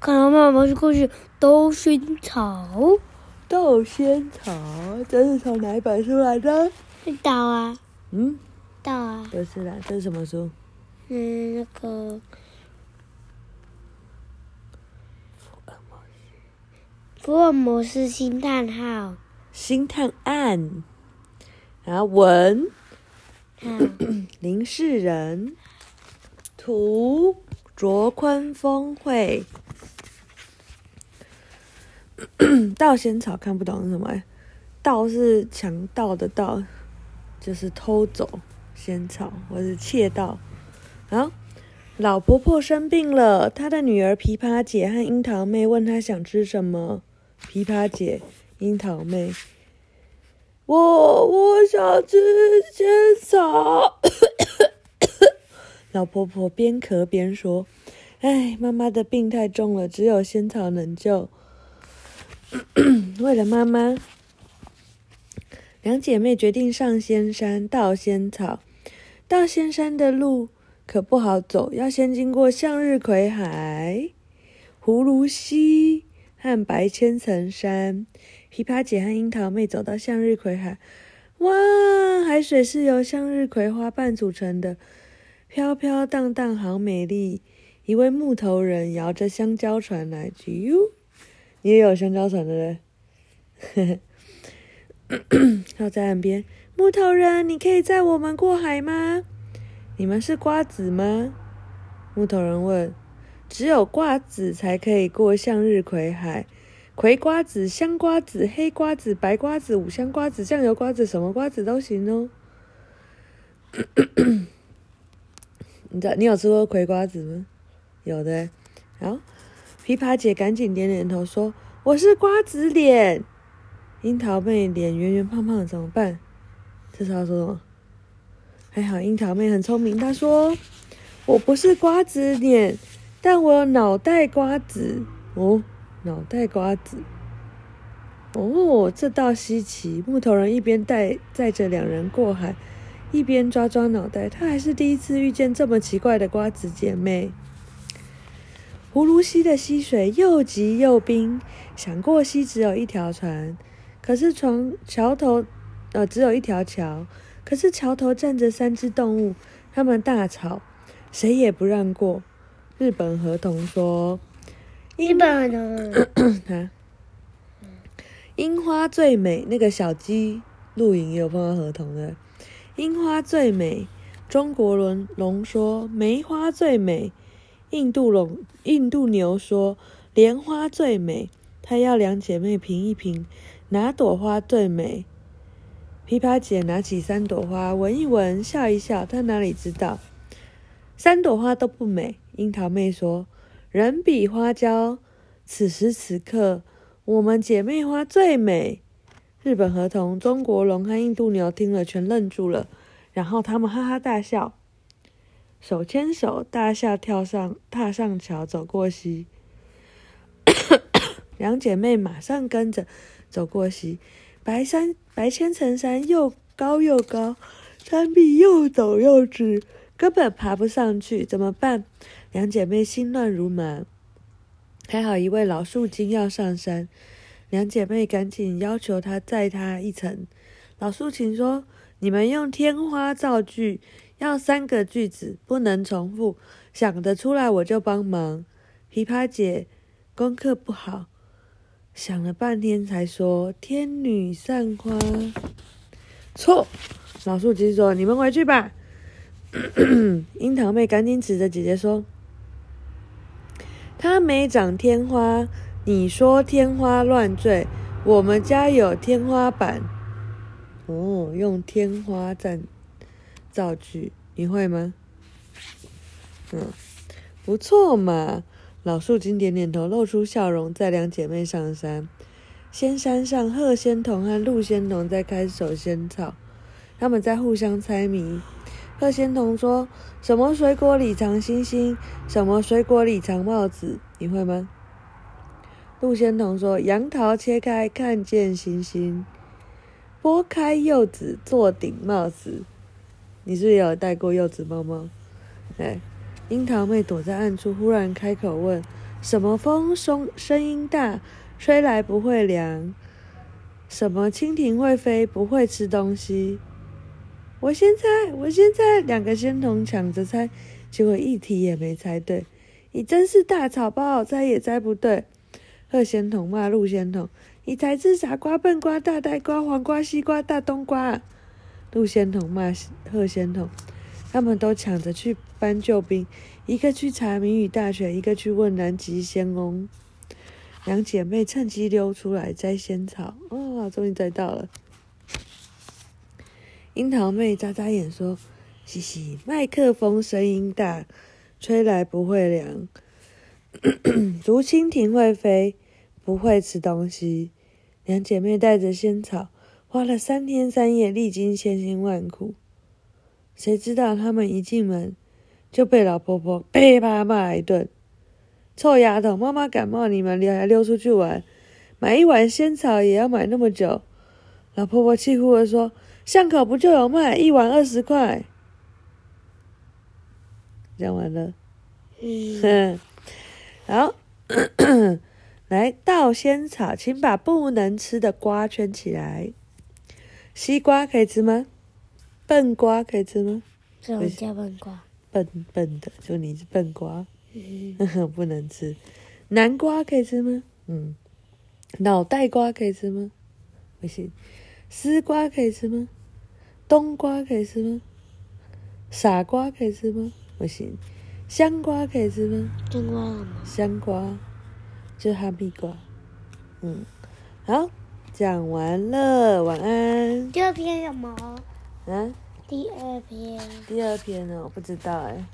看到妈妈过去，豆仙草，豆仙草，这是从哪一本书来的？道啊。嗯。道啊。不是啦，这是什么书？嗯，那个。福尔摩斯星探号。星探案。然后，文。嗯。林世仁。图。卓坤峰绘。盗仙草看不懂是什么？盗是强盗的盗，就是偷走仙草或是窃盗。好，老婆婆生病了，她的女儿琵琶姐和樱桃妹问她想吃什么。琵琶姐、樱桃妹，我我想吃仙草。老婆婆边咳边说：“哎，妈妈的病太重了，只有仙草能救。”为了妈妈，两姐妹决定上仙山盗仙草。到仙山的路可不好走，要先经过向日葵海、葫芦溪和白千层山。琵琶姐和樱桃妹走到向日葵海，哇，海水是由向日葵花瓣组成的。飘飘荡荡，好美丽！一位木头人摇着香蕉船来，哟，你也有香蕉船的嘞？靠在岸边，木头人，你可以载我们过海吗？你们是瓜子吗？木头人问。只有瓜子才可以过向日葵海，葵瓜子、香瓜子、黑瓜子、白瓜子、五香瓜子、酱油瓜子，什么瓜子都行哦。你知道你有吃过葵瓜子吗？有的。然后，琵琶姐赶紧点点头说：“我是瓜子脸。”樱桃妹脸圆圆胖胖的怎么办？这是要说什么？还好樱桃妹很聪明，她说：“我不是瓜子脸，但我有脑袋瓜子哦，脑袋瓜子。哦，这倒稀奇。”木头人一边带载着两人过海。一边抓抓脑袋，他还是第一次遇见这么奇怪的瓜子姐妹。葫芦溪的溪水又急又冰，想过溪只有一条船，可是船桥头呃只有一条桥，可是桥头站着三只动物，他们大吵，谁也不让过。日本河童说：“日本河童 啊，樱花最美。”那个小鸡露营也有碰到河童的。樱花最美，中国龙龙说梅花最美，印度龙印度牛说莲花最美。他要两姐妹评一评，哪朵花最美？琵琶姐拿起三朵花闻一闻，笑一笑。她哪里知道，三朵花都不美。樱桃妹说人比花娇，此时此刻我们姐妹花最美。日本河童、中国龙和印度牛听了，全愣住了。然后他们哈哈大笑，手牵手大笑，跳上踏上桥，走过溪。两姐妹马上跟着走过溪。白山白千层山又高又高，山壁又陡又直，根本爬不上去，怎么办？两姐妹心乱如麻。还好一位老树精要上山。两姐妹赶紧要求他载她一程。老树精说：“你们用天花造句，要三个句子，不能重复。想得出来我就帮忙。”琵琶姐功课不好，想了半天才说：“天女散花。”错。老树精说：“你们回去吧。”樱桃妹赶紧指着姐姐说：“她没长天花。”你说天花乱坠，我们家有天花板。哦，用天花站造句，你会吗？嗯，不错嘛。老树精点点头，露出笑容，载两姐妹上山。仙山上，鹤仙童和鹿仙童在看守仙草，他们在互相猜谜。鹤仙童说：“什么水果里藏星星？什么水果里藏帽子？你会吗？”陆仙童说：“杨桃切开，看见星星；剥开柚子，做顶帽子。你是不是有戴过柚子帽吗？”哎，樱桃妹躲在暗处，忽然开口问：“什么风声声音大，吹来不会凉。什么蜻蜓会飞，不会吃东西。我先猜，我先猜。两个仙童抢着猜，结果一题也没猜对。你真是大草包，猜也猜不对。鹤仙童骂陆仙童：“你才是傻瓜、笨瓜、大呆瓜、黄瓜、西瓜、大冬瓜。”陆仙童骂贺仙童：“他们都抢着去搬救兵，一个去查谜语大全，一个去问南极仙翁。”两姐妹趁机溜出来摘仙草，啊、哦，终于摘到了。樱桃妹眨眨眼说：“嘻嘻，麦克风声音大，吹来不会凉。竹蜻蜓会飞，不会吃东西。”两姐妹带着仙草，花了三天三夜，历经千辛万苦。谁知道他们一进门，就被老婆婆噼啪骂一顿。臭丫头，妈妈感冒，你们还溜出去玩，买一碗仙草也要买那么久。老婆婆气呼地说：“巷口不就有卖，一碗二十块。”讲完了。嗯，好，来倒仙草，请把不能吃的瓜圈起来。西瓜可以吃吗？笨瓜可以吃吗？什么叫笨瓜？笨笨的，就你是笨瓜。不能吃，南瓜可以吃吗？嗯，脑袋瓜可以吃吗？不行，丝瓜可以吃吗？冬瓜可以吃吗？傻瓜可以吃吗？不行，香瓜可以吃吗？香瓜香瓜，就哈密瓜。嗯，好，讲完了，晚安。第二篇什么？啊？第二篇。第二篇呢？我不知道哎、欸。